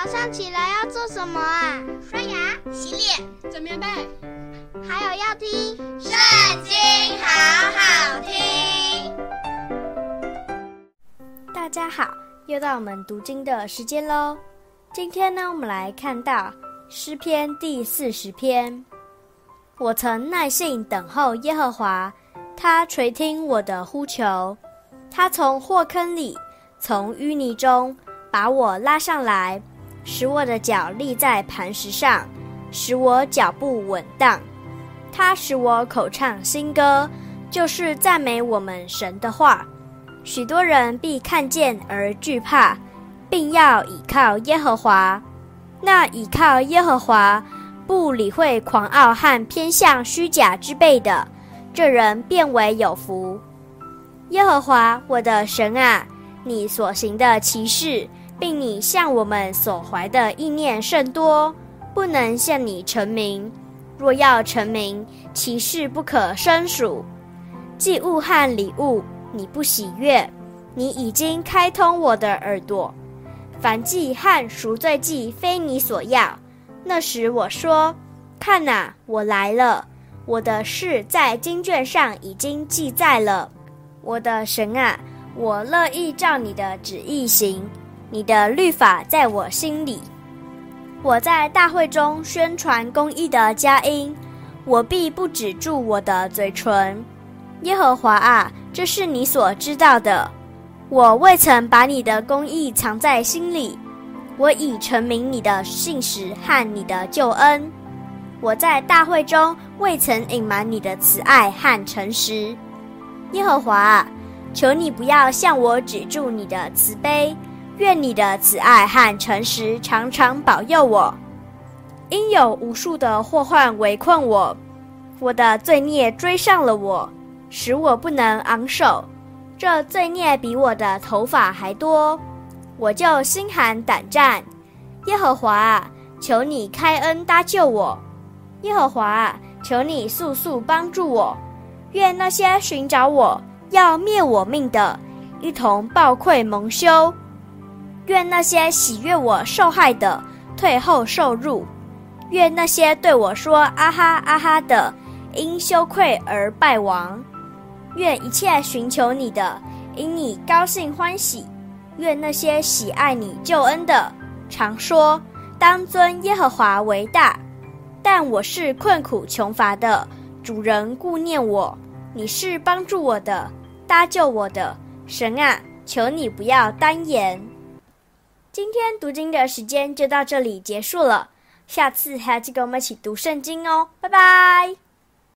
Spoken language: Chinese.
早上起来要做什么啊？刷牙、洗脸、整棉被，还有要听《圣经》，好好听。大家好，又到我们读经的时间喽。今天呢，我们来看到诗篇第四十篇。我曾耐心等候耶和华，他垂听我的呼求，他从祸坑里，从淤泥中把我拉上来。使我的脚立在磐石上，使我脚步稳当。他使我口唱新歌，就是赞美我们神的话。许多人必看见而惧怕，并要倚靠耶和华。那倚靠耶和华，不理会狂傲和偏向虚假之辈的，这人便为有福。耶和华我的神啊，你所行的奇事。并你向我们所怀的意念甚多，不能向你成名。若要成名，其事不可生数。祭物和礼物，你不喜悦。你已经开通我的耳朵。燔祭和赎罪祭非你所要。那时我说：看哪，我来了。我的事在经卷上已经记载了。我的神啊，我乐意照你的旨意行。你的律法在我心里，我在大会中宣传公义的佳音，我必不止住我的嘴唇。耶和华啊，这是你所知道的，我未曾把你的公义藏在心里，我已陈明你的信实和你的救恩。我在大会中未曾隐瞒你的慈爱和诚实。耶和华啊，求你不要向我止住你的慈悲。愿你的慈爱和诚实常常保佑我，因有无数的祸患围困我，我的罪孽追上了我，使我不能昂首。这罪孽比我的头发还多，我就心寒胆战。耶和华啊，求你开恩搭救我；耶和华啊，求你速速帮助我。愿那些寻找我要灭我命的，一同暴愧蒙羞。愿那些喜悦我受害的退后受辱，愿那些对我说啊哈啊哈的，因羞愧而败亡。愿一切寻求你的，因你高兴欢喜。愿那些喜爱你救恩的，常说当尊耶和华为大。但我是困苦穷乏的，主人顾念我。你是帮助我的，搭救我的神啊，求你不要单言。今天读经的时间就到这里结束了，下次还要记得跟我们一起读圣经哦，拜拜。